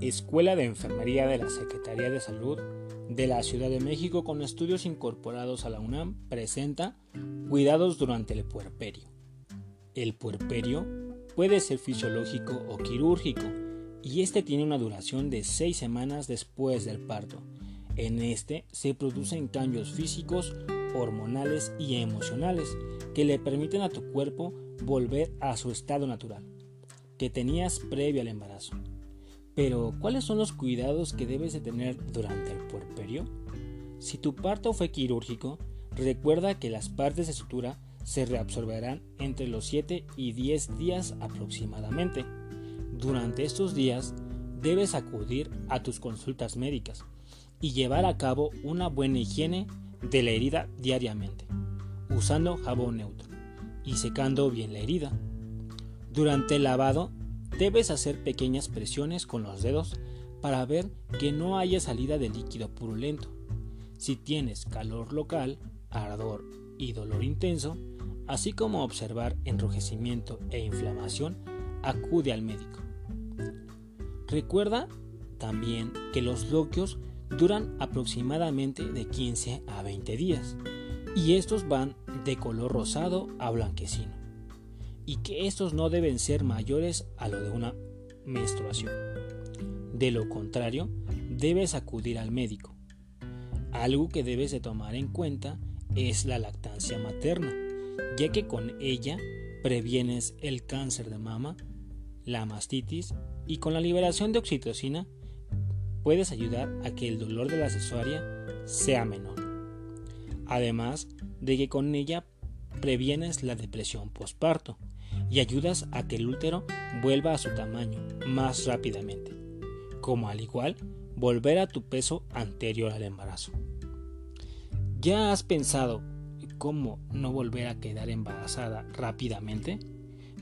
Escuela de Enfermería de la Secretaría de Salud de la Ciudad de México con estudios incorporados a la UNAM presenta Cuidados durante el puerperio. El puerperio puede ser fisiológico o quirúrgico y este tiene una duración de seis semanas después del parto. En este se producen cambios físicos, hormonales y emocionales que le permiten a tu cuerpo volver a su estado natural que tenías previo al embarazo. Pero, ¿cuáles son los cuidados que debes de tener durante el puerperio? Si tu parto fue quirúrgico, recuerda que las partes de sutura se reabsorberán entre los 7 y 10 días aproximadamente. Durante estos días debes acudir a tus consultas médicas y llevar a cabo una buena higiene de la herida diariamente, usando jabón neutro y secando bien la herida. Durante el lavado debes hacer pequeñas presiones con los dedos para ver que no haya salida de líquido purulento. Si tienes calor local, ardor y dolor intenso, así como observar enrojecimiento e inflamación, acude al médico. Recuerda también que los bloqueos duran aproximadamente de 15 a 20 días y estos van de color rosado a blanquecino y que estos no deben ser mayores a lo de una menstruación. De lo contrario, debes acudir al médico. Algo que debes de tomar en cuenta es la lactancia materna, ya que con ella previenes el cáncer de mama, la mastitis y con la liberación de oxitocina puedes ayudar a que el dolor de la cesárea sea menor. Además de que con ella previenes la depresión postparto, y ayudas a que el útero vuelva a su tamaño más rápidamente, como al igual volver a tu peso anterior al embarazo. ¿Ya has pensado cómo no volver a quedar embarazada rápidamente?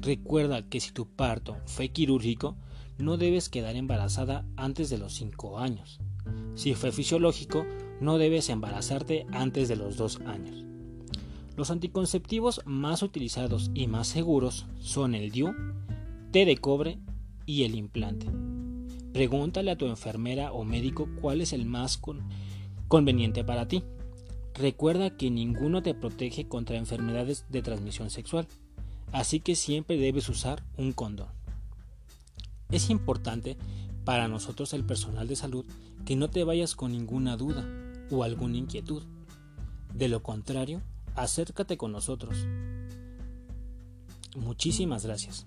Recuerda que si tu parto fue quirúrgico, no debes quedar embarazada antes de los 5 años. Si fue fisiológico, no debes embarazarte antes de los 2 años. Los anticonceptivos más utilizados y más seguros son el DIU, té de cobre y el implante. Pregúntale a tu enfermera o médico cuál es el más conveniente para ti. Recuerda que ninguno te protege contra enfermedades de transmisión sexual, así que siempre debes usar un condón. Es importante para nosotros el personal de salud que no te vayas con ninguna duda o alguna inquietud. De lo contrario, acércate con nosotros. Muchísimas gracias.